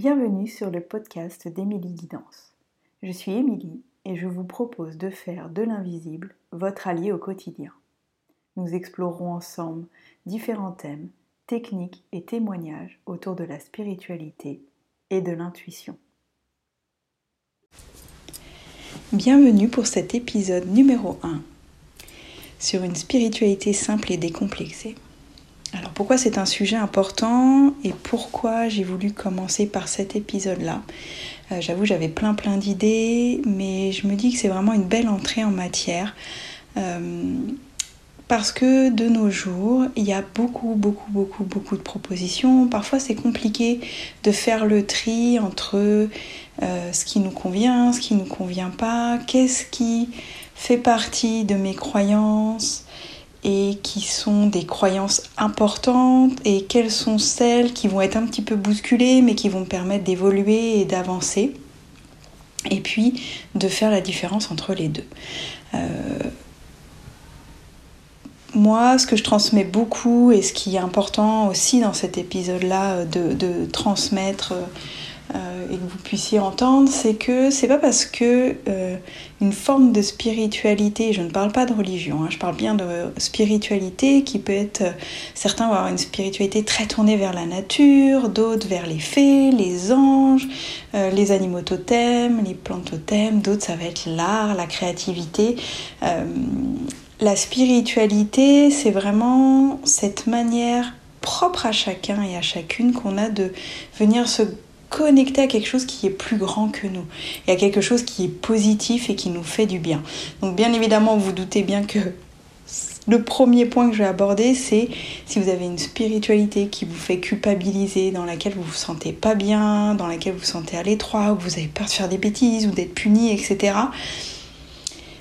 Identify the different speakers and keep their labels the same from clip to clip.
Speaker 1: Bienvenue sur le podcast d'Émilie Guidance. Je suis Émilie et je vous propose de faire de l'invisible votre allié au quotidien. Nous explorerons ensemble différents thèmes, techniques et témoignages autour de la spiritualité et de l'intuition. Bienvenue pour cet épisode numéro 1 sur une spiritualité simple et décomplexée. Alors pourquoi c'est un sujet important et pourquoi j'ai voulu commencer par cet épisode-là? Euh, J'avoue j'avais plein plein d'idées mais je me dis que c'est vraiment une belle entrée en matière euh, parce que de nos jours il y a beaucoup beaucoup beaucoup beaucoup de propositions. Parfois c'est compliqué de faire le tri entre euh, ce qui nous convient, ce qui nous convient pas, qu'est-ce qui fait partie de mes croyances et qui sont des croyances importantes et quelles sont celles qui vont être un petit peu bousculées mais qui vont me permettre d'évoluer et d'avancer et puis de faire la différence entre les deux. Euh, moi, ce que je transmets beaucoup et ce qui est important aussi dans cet épisode-là de, de transmettre euh, et que vous puissiez entendre, c'est que c'est pas parce que euh, une forme de spiritualité, je ne parle pas de religion, hein, je parle bien de spiritualité qui peut être, certains vont avoir une spiritualité très tournée vers la nature, d'autres vers les fées, les anges, euh, les animaux totems, les plantes totems, d'autres ça va être l'art, la créativité. la spiritualité, c'est vraiment cette manière propre à chacun et à chacune qu'on a de venir se connecter à quelque chose qui est plus grand que nous et à quelque chose qui est positif et qui nous fait du bien. Donc bien évidemment, vous doutez bien que le premier point que je vais aborder, c'est si vous avez une spiritualité qui vous fait culpabiliser, dans laquelle vous vous sentez pas bien, dans laquelle vous vous sentez à l'étroit, où vous avez peur de faire des bêtises ou d'être puni, etc.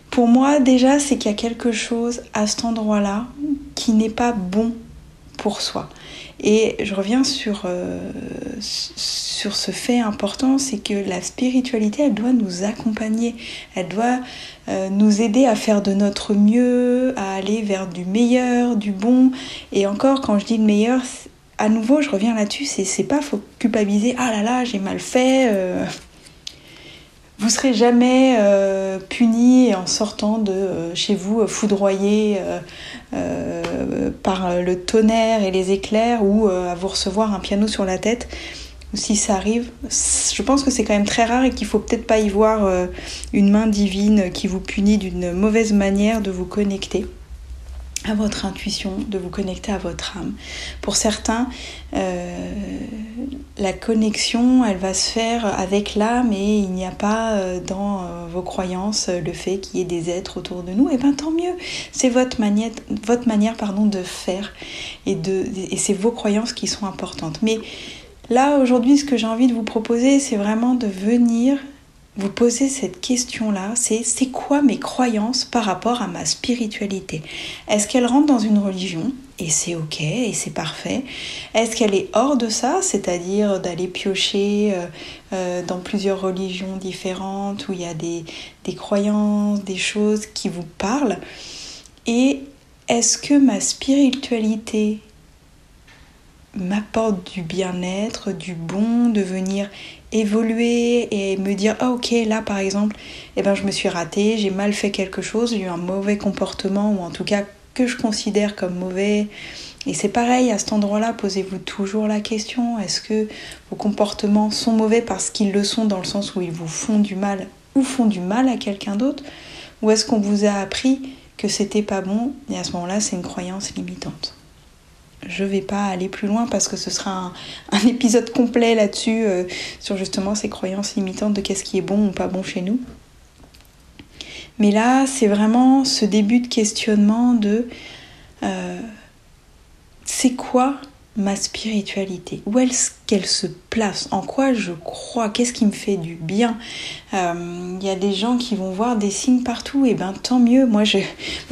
Speaker 1: Pour moi, déjà, c'est qu'il y a quelque chose à cet endroit-là qui n'est pas bon pour soi. Et je reviens sur, euh, sur ce fait important, c'est que la spiritualité, elle doit nous accompagner, elle doit euh, nous aider à faire de notre mieux, à aller vers du meilleur, du bon. Et encore, quand je dis le meilleur, à nouveau, je reviens là-dessus, c'est pas faut culpabiliser, ah là là, j'ai mal fait. Euh, vous serez jamais euh, puni en sortant de euh, chez vous euh, foudroyé par le tonnerre et les éclairs ou à vous recevoir un piano sur la tête. Si ça arrive, je pense que c'est quand même très rare et qu'il faut peut-être pas y voir une main divine qui vous punit d'une mauvaise manière de vous connecter à votre intuition, de vous connecter à votre âme. Pour certains, euh, la connexion, elle va se faire avec l'âme et il n'y a pas euh, dans euh, vos croyances le fait qu'il y ait des êtres autour de nous. Et eh bien tant mieux, c'est votre manière, votre manière pardon, de faire et, et c'est vos croyances qui sont importantes. Mais là, aujourd'hui, ce que j'ai envie de vous proposer, c'est vraiment de venir vous posez cette question-là, c'est c'est quoi mes croyances par rapport à ma spiritualité? Est-ce qu'elle rentre dans une religion? Et c'est ok et c'est parfait. Est-ce qu'elle est hors de ça, c'est-à-dire d'aller piocher euh, euh, dans plusieurs religions différentes où il y a des, croyances, des choses qui vous parlent? Et est-ce que ma spiritualité m'apporte du bien-être, du bon, de venir évoluer et me dire ah ok là par exemple eh ben je me suis ratée j'ai mal fait quelque chose j'ai eu un mauvais comportement ou en tout cas que je considère comme mauvais. Et c'est pareil à cet endroit là posez-vous toujours la question est-ce que vos comportements sont mauvais parce qu'ils le sont dans le sens où ils vous font du mal ou font du mal à quelqu'un d'autre ou est-ce qu'on vous a appris que c'était pas bon et à ce moment là c'est une croyance limitante? Je vais pas aller plus loin parce que ce sera un, épisode complet là-dessus euh, sur justement ces croyances limitantes de qu'est-ce qui est bon ou pas bon chez nous. Mais là, c'est vraiment ce début de questionnement de euh, c'est quoi ma spiritualité Où est-ce qu'elle se place? En quoi je crois? Qu'est-ce qui me fait du bien? Il euh, y a des gens qui vont voir des signes partout, et ben tant mieux. Moi je,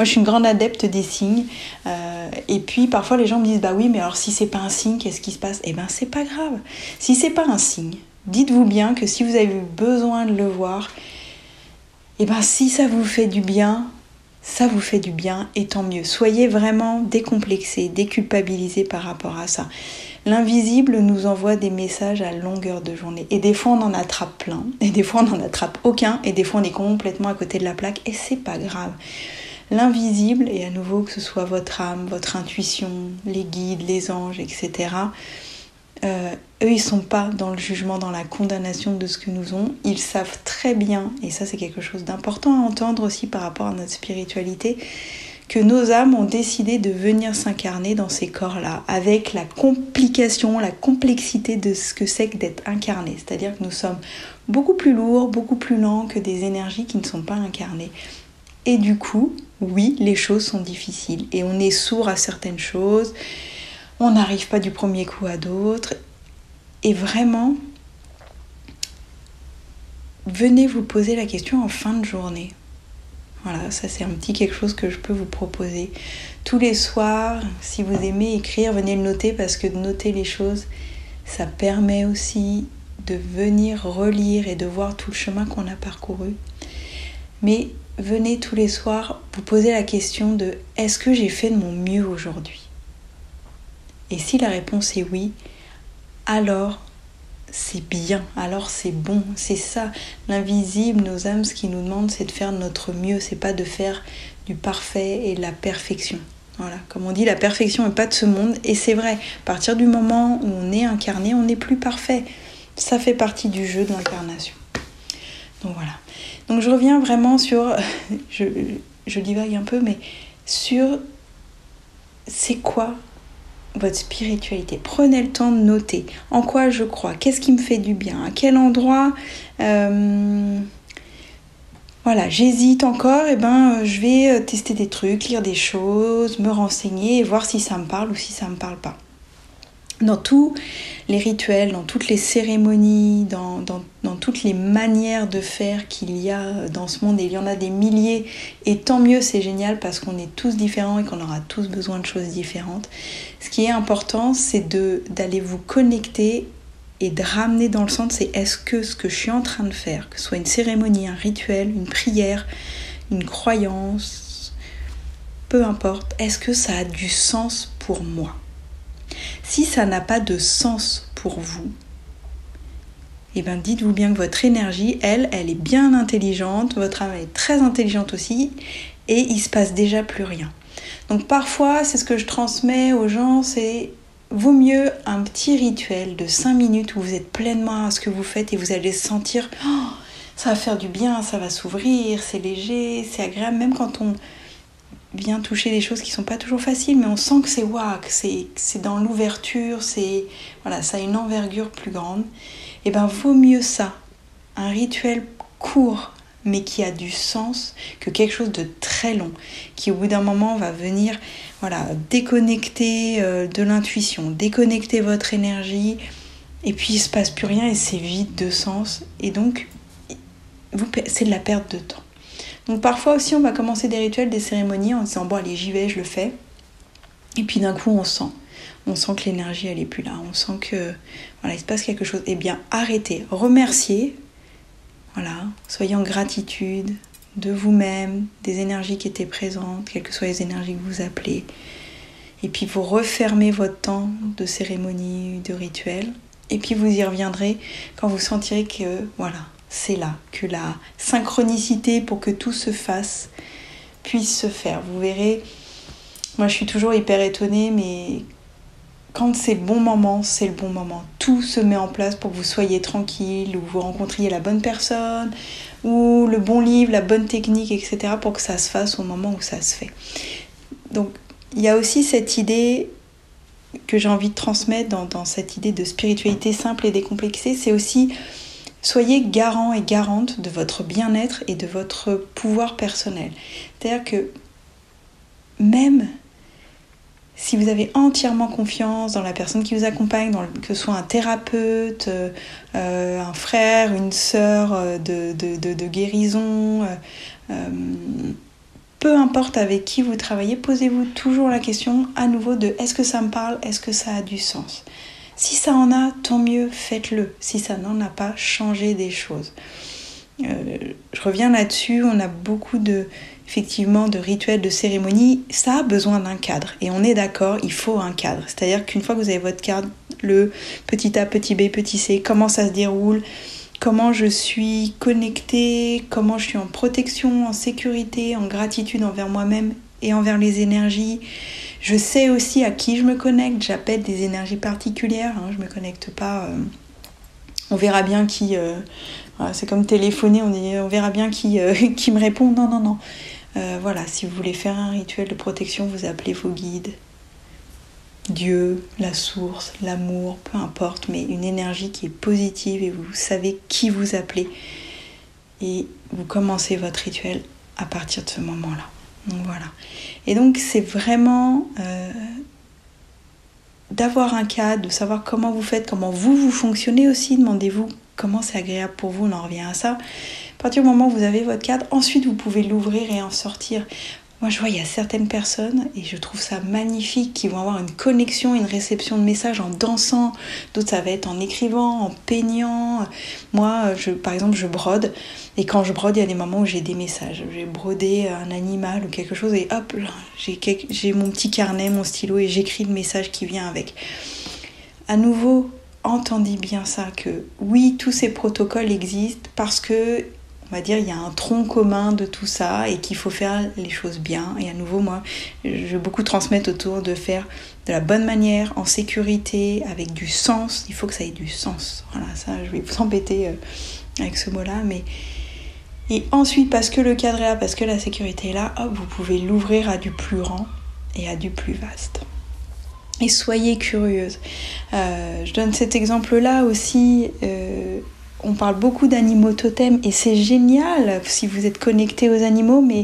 Speaker 1: suis une grande adepte des signes. Euh, et puis parfois les gens me disent bah oui, mais alors si c'est pas un signe, qu'est-ce qui se passe? Et ben c'est pas grave. Si c'est pas un signe, dites-vous bien que si vous avez besoin de le voir, et ben si ça vous fait du bien, ça vous fait du bien et tant mieux. Soyez vraiment décomplexés, déculpabilisés par rapport à ça. L'invisible nous envoie des messages à longueur de journée. Et des fois, on en attrape plein. Et des fois, on n'en attrape aucun. Et des fois, on est complètement à côté de la plaque. Et c'est pas grave. L'invisible, et à nouveau que ce soit votre âme, votre intuition, les guides, les anges, etc., euh, eux, ils sont pas dans le jugement, dans la condamnation de ce que nous ont. Ils savent très bien, et ça c'est quelque chose d'important à entendre aussi par rapport à notre spiritualité, que nos âmes ont décidé de venir s'incarner dans ces corps-là, avec la complication, la complexité de ce que c'est que d'être incarné. C'est-à-dire que nous sommes beaucoup plus lourds, beaucoup plus lents que des énergies qui ne sont pas incarnées. Et du coup, oui, les choses sont difficiles et on est sourd à certaines choses, on n'arrive pas du premier coup à d'autres. Et vraiment, venez vous poser la question en fin de journée. Voilà, ça c'est un petit quelque chose que je peux vous proposer. Tous les soirs, si vous aimez écrire, venez le noter parce que de noter les choses, ça permet aussi de venir relire et de voir tout le chemin qu'on a parcouru. Mais venez tous les soirs vous poser la question de est-ce que j'ai fait de mon mieux aujourd'hui? Et si la réponse est oui, alors c'est bien, alors c'est bon, c'est ça. L'invisible, nos âmes, ce qui nous demandent, c'est de faire notre mieux, c'est pas de faire du parfait et de la perfection. Voilà, comme on dit, la perfection n'est pas de ce monde, et c'est vrai, à partir du moment où on est incarné, on n'est plus parfait. Ça fait partie du jeu de l'incarnation. Donc voilà. Donc je reviens vraiment sur, je divague un peu, mais sur c'est quoi votre spiritualité. Prenez le temps de noter en quoi je crois, qu'est-ce qui me fait du bien, à quel endroit. Euh, voilà, j'hésite encore, et eh ben je vais euh, tester des trucs, lire des choses, me renseigner et voir si ça me parle ou si ça me parle pas dans tous les rituels, dans toutes les cérémonies, dans, toutes les manières de faire qu'il y a dans ce monde, il y en a des milliers, et tant mieux, c'est génial parce qu'on est tous différents et qu'on aura tous besoin de choses différentes. Ce qui est important, c'est d'aller vous connecter et de ramener dans le centre, c'est est-ce que ce que je suis en train de faire, que ce soit une cérémonie, un rituel, une prière, une croyance, peu importe, est-ce que ça a du sens pour moi? Si ça n'a pas de sens pour vous, eh bien dites-vous bien que votre énergie, elle, elle est bien intelligente, votre âme est très intelligente aussi, et il se passe déjà plus rien. Donc parfois, c'est ce que je transmets aux gens, c'est vaut mieux un petit rituel de 5 minutes où vous êtes pleinement à ce que vous faites et vous allez sentir, oh, ça va faire du bien, ça va s'ouvrir, c'est léger, c'est agréable, même quand on vient toucher des choses qui sont pas toujours faciles, mais on sent que c'est waouh, c'est dans l'ouverture, c'est voilà, ça a une envergure plus grande. Et eh ben vaut mieux ça, un rituel court mais qui a du sens que quelque chose de très long, qui au bout d'un moment va venir voilà déconnecter euh, de l'intuition, déconnecter votre énergie, et puis il se passe plus rien et c'est vide de sens, et donc c'est de la perte de temps. Donc parfois aussi on va commencer des rituels, des cérémonies en disant bon allez j'y vais, je le fais. Et puis d'un coup on sent, on sent que l'énergie elle est plus là, on sent que voilà il se passe quelque chose. Eh bien arrêtez, remerciez, voilà, soyez en gratitude de vous-même, des énergies qui étaient présentes, quelles que soient les énergies que vous appelez. Et puis vous refermez votre temps de cérémonie, de rituel. Et puis vous y reviendrez quand vous sentirez que voilà, c'est là que la synchronicité pour que tout se fasse puisse se faire. Vous verrez, moi je suis toujours hyper étonnée, mais quand c'est le bon moment, c'est le bon moment. Tout se met en place pour que vous soyez tranquille, ou vous rencontriez la bonne personne, ou le bon livre, la bonne technique, etc., pour que ça se fasse au moment où ça se fait. Donc il y a aussi cette idée que j'ai envie de transmettre dans, dans cette idée de spiritualité simple et décomplexée, c'est aussi Soyez garant et garante de votre bien-être et de votre pouvoir personnel. C'est-à-dire que même si vous avez entièrement confiance dans la personne qui vous accompagne, que ce soit un thérapeute, euh, un frère, une sœur euh, de, guérison, euh, peu importe avec qui vous travaillez, posez-vous toujours la question à nouveau de est-ce que ça me parle, est-ce que ça a du sens? Si ça en a, tant mieux, faites-le. Si ça n'en a pas, changez des choses. je reviens là-dessus, on a beaucoup de, effectivement, de rituels, de cérémonies. Ça a besoin d'un cadre. Et on est d'accord, il faut un cadre. C'est-à-dire qu'une fois que vous avez votre cadre, le petit A, petit B, petit C, comment ça se déroule, comment je suis connectée, comment je suis en protection, en sécurité, en gratitude envers moi-même et envers les énergies. Je sais aussi à qui je me connecte, j'appelle des énergies particulières, hein, je me connecte pas. Euh, on verra bien qui. Euh, c'est comme téléphoner, on, verra bien qui, euh, qui me répond. Non, non, non. voilà, si vous voulez faire un rituel de protection, vous appelez vos guides, Dieu, la source, l'amour, peu importe, mais une énergie qui est positive et vous savez qui vous appelez. Et vous commencez votre rituel à partir de ce moment-là. Voilà. Et donc c'est vraiment euh, d'avoir un cadre, de savoir comment vous faites, comment vous vous fonctionnez aussi. Demandez-vous comment c'est agréable pour vous, on en revient à ça. À partir du moment où vous avez votre cadre, ensuite vous pouvez l'ouvrir et en sortir. Moi, je vois, il y a certaines personnes, et je trouve ça magnifique, qui vont avoir une connexion, une réception de messages en dansant. D'autres, ça va être en écrivant, en peignant. Moi, par exemple, je brode. Et quand je brode, il y a des moments où j'ai des messages. J'ai brodé un animal ou quelque chose, et hop, j'ai mon petit carnet, mon stylo, et j'écris le message qui vient avec. À nouveau, entendez bien ça, que oui, tous ces protocoles existent parce que on va dire, il y a un tronc commun de tout ça et qu'il faut faire les choses bien. Et à nouveau, moi, je veux beaucoup transmettre autour de faire de la bonne manière, en sécurité, avec du sens. Il faut que ça ait du sens. Voilà, ça, je vais vous embêter euh, avec ce mot-là, mais... Et ensuite, parce que le cadre est là, parce que la sécurité est là, hop, vous pouvez l'ouvrir à du plus grand et à du plus vaste. Et soyez curieuse. Euh, je donne cet exemple-là aussi. Euh, on parle beaucoup d'animaux totems et c'est génial si vous êtes connecté aux animaux, mais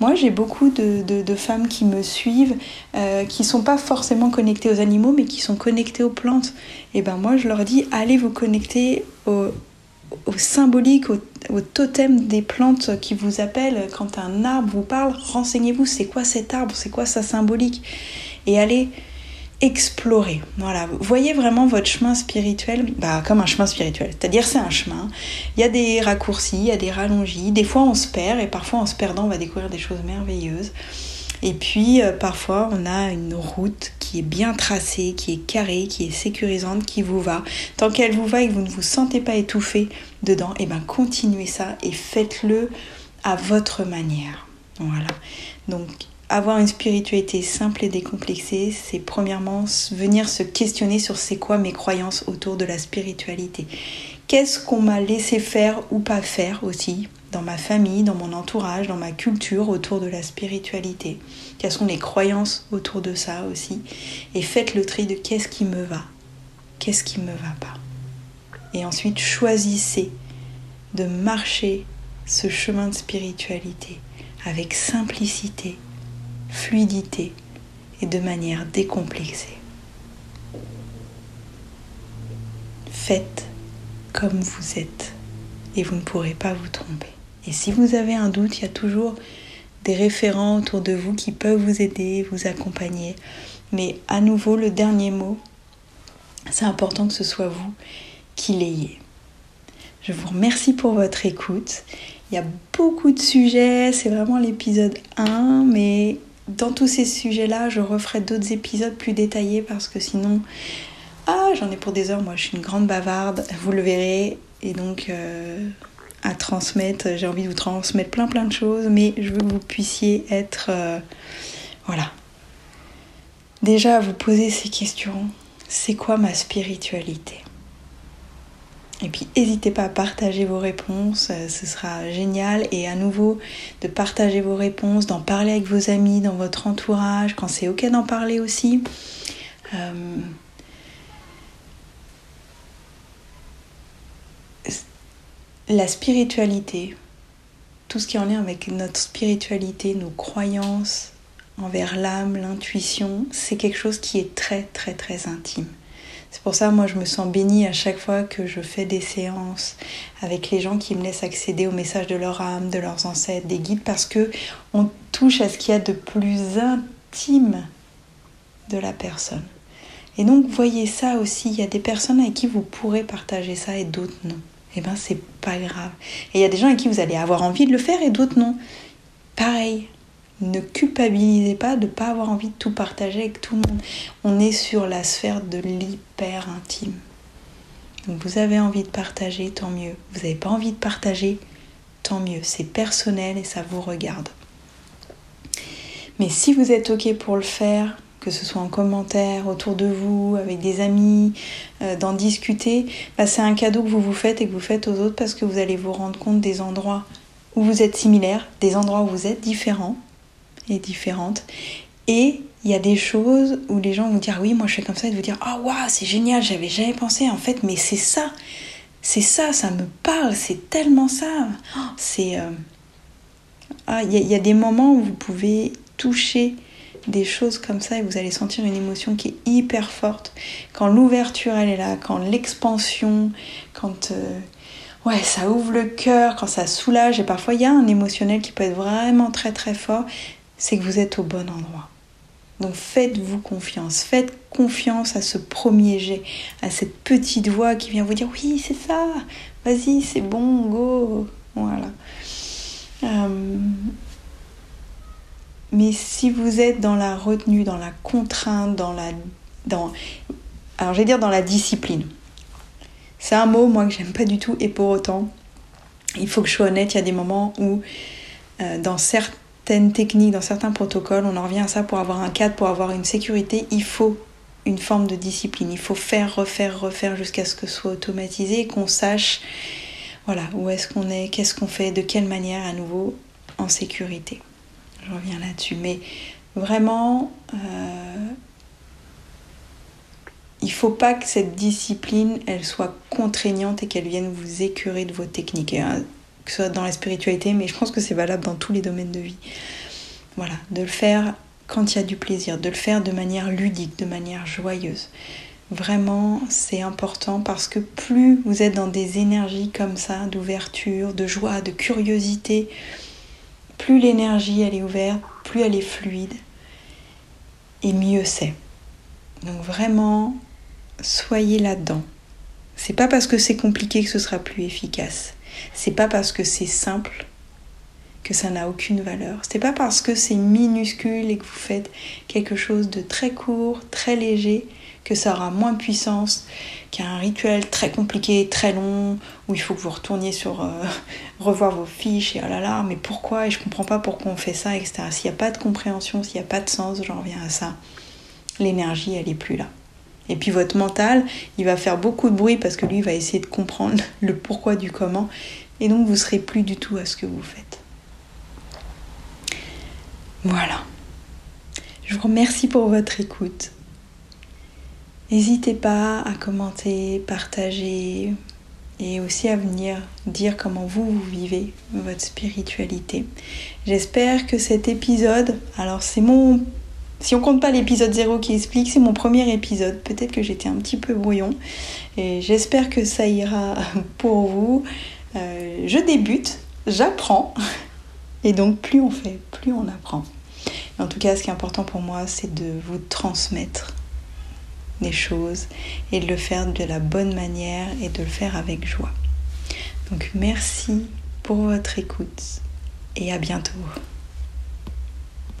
Speaker 1: moi j'ai beaucoup de, femmes qui me suivent euh, qui sont pas forcément connectées aux animaux mais qui sont connectées aux plantes. Et ben moi je leur dis allez vous connecter au, symbolique, au, au, totem des plantes qui vous appellent. Quand un arbre vous parle, renseignez-vous c'est quoi cet arbre, c'est quoi sa symbolique? Et allez explorer. Voilà, voyez vraiment votre chemin spirituel bah, comme un chemin spirituel. C'est-à-dire c'est un chemin. Il y a des raccourcis, il y a des rallongis. Des fois on se perd et parfois en se perdant on va découvrir des choses merveilleuses. Et puis euh, parfois on a une route qui est bien tracée, qui est carrée, qui est sécurisante, qui vous va. Tant qu'elle vous va et que vous ne vous sentez pas étouffé dedans, et eh ben continuez ça et faites-le à votre manière. Voilà. Donc avoir une spiritualité simple et décomplexée, c'est premièrement venir se questionner sur c'est quoi mes croyances autour de la spiritualité. Qu'est-ce qu'on m'a laissé faire ou pas faire aussi dans ma famille, dans mon entourage, dans ma culture autour de la spiritualité? Quelles sont les croyances autour de ça aussi? Et faites le tri de qu'est-ce qui me va, qu'est-ce qui me va pas. Et ensuite choisissez de marcher ce chemin de spiritualité avec simplicité, fluidité et de manière décomplexée. Faites comme vous êtes et vous ne pourrez pas vous tromper. Et si vous avez un doute, il y a toujours des référents autour de vous qui peuvent vous aider, vous accompagner. Mais à nouveau, le dernier mot, c'est important que ce soit vous qui l'ayez. Je vous remercie pour votre écoute. Il y a beaucoup de sujets, c'est vraiment l'épisode 1, mais dans tous ces sujets-là, je referai d'autres épisodes plus détaillés parce que sinon, ah, j'en ai pour des heures. Moi, je suis une grande bavarde, vous le verrez. Et donc, euh, à transmettre, j'ai envie de vous transmettre plein plein de choses, mais je veux que vous puissiez être, euh, voilà. Déjà, vous poser ces questions. C'est quoi ma spiritualité? Et puis n'hésitez pas à partager vos réponses, euh, ce sera génial. Et à nouveau, de partager vos réponses, d'en parler avec vos amis, dans votre entourage, quand c'est ok d'en parler aussi. Euh, la spiritualité, tout ce qui en lien avec notre spiritualité, nos croyances envers l'âme, l'intuition, c'est quelque chose qui est très très très intime. C'est pour ça, moi, je me sens bénie à chaque fois que je fais des séances avec les gens qui me laissent accéder aux messages de leur âme, de leurs ancêtres, des guides, parce que on touche à ce qu'il y a de plus intime de la personne. Et donc, voyez ça aussi, il y a des personnes avec qui vous pourrez partager ça et d'autres non. eh ben c'est pas grave. Et il y a des gens avec qui vous allez avoir envie de le faire et d'autres non. Pareil, ne culpabilisez pas de ne pas avoir envie de tout partager avec tout le monde. On est sur la sphère de l'hyper intime. Donc vous avez envie de partager, tant mieux. Vous n'avez pas envie de partager, tant mieux. C'est personnel et ça vous regarde. Mais si vous êtes OK pour le faire, que ce soit en commentaire, autour de vous, avec des amis, euh, d'en discuter, bah, c'est un cadeau que vous vous faites et que vous faites aux autres parce que vous allez vous rendre compte des endroits où vous êtes similaires, des endroits où vous êtes différents et différentes. Et il y a des choses où les gens vont dire oui, moi je fais comme ça, et vous dire ah waouh, c'est génial, j'avais jamais pensé en fait, mais c'est ça, c'est ça, ça me parle, c'est tellement ça. Oh, c'est euh, ah, il y, a des moments où vous pouvez toucher des choses comme ça et vous allez sentir une émotion qui est hyper forte. Quand l'ouverture elle est là, quand l'expansion, quand euh, ouais ça ouvre le cœur, quand ça soulage et parfois il y a un émotionnel qui peut être vraiment très très fort, c'est que vous êtes au bon endroit. Donc faites-vous confiance, faites confiance à ce premier jet, à cette petite voix qui vient vous dire oui c'est ça, vas-y c'est bon, go, voilà. Euh, mais si vous êtes dans la retenue, dans la contrainte, dans la. Alors, je vais dire dans la discipline. C'est un mot, moi, que j'aime pas du tout, et pour autant, il faut que je sois honnête, il y a des moments où, euh, dans certaines techniques, dans certains protocoles, on en revient à ça pour avoir un cadre, pour avoir une sécurité, il faut une forme de discipline. Il faut faire, refaire, refaire jusqu'à ce que ce soit automatisé qu'on sache voilà, où est-ce qu'on est, qu'est-ce qu'on fait, de quelle manière à nouveau en sécurité je reviens là-dessus. Mais vraiment, euh, il faut pas que cette discipline, elle soit contraignante et qu'elle vienne vous écurer de vos techniques. Hein, que ce soit dans la spiritualité, mais je pense que c'est valable dans tous les domaines de vie. Voilà, de le faire quand il y a du plaisir, de le faire de manière ludique, de manière joyeuse. Vraiment, c'est important parce que plus vous êtes dans des énergies comme ça, d'ouverture, de joie, de curiosité, plus l'énergie elle est ouverte, plus elle est fluide, et mieux c'est. Donc vraiment, soyez là-dedans. C'est pas parce que c'est compliqué que ce sera plus efficace. C'est pas parce que c'est simple que ça n'a aucune valeur. C'est pas parce que c'est minuscule et que vous faites quelque chose de très court, très léger, que ça aura moins de puissance qu'un rituel très compliqué, très long, où il faut que vous retourniez sur euh, revoir vos fiches et oh là là, mais pourquoi? Et je comprends pas pourquoi on fait ça, etc. S'il n'y a pas de compréhension, s'il n'y a pas de sens, j'en reviens à ça. L'énergie, elle est plus là. Et puis votre mental, il va faire beaucoup de bruit parce que lui il va essayer de comprendre le pourquoi du comment, et donc vous serez plus du tout à ce que vous faites. Voilà. Je vous remercie pour votre écoute. N'hésitez pas à commenter, partager et aussi à venir dire comment vous, vous vivez votre spiritualité. J'espère que cet épisode, alors c'est mon... Si on compte pas l'épisode 0 qui explique, c'est mon premier épisode. Peut-être que j'étais un petit peu brouillon. Et j'espère que ça ira pour vous. Euh, je débute, j'apprends. Et donc plus on fait, plus on apprend. En tout cas, ce qui est important pour moi, c'est de vous transmettre des choses et de le faire de la bonne manière et de le faire avec joie. Donc merci pour votre écoute et à bientôt.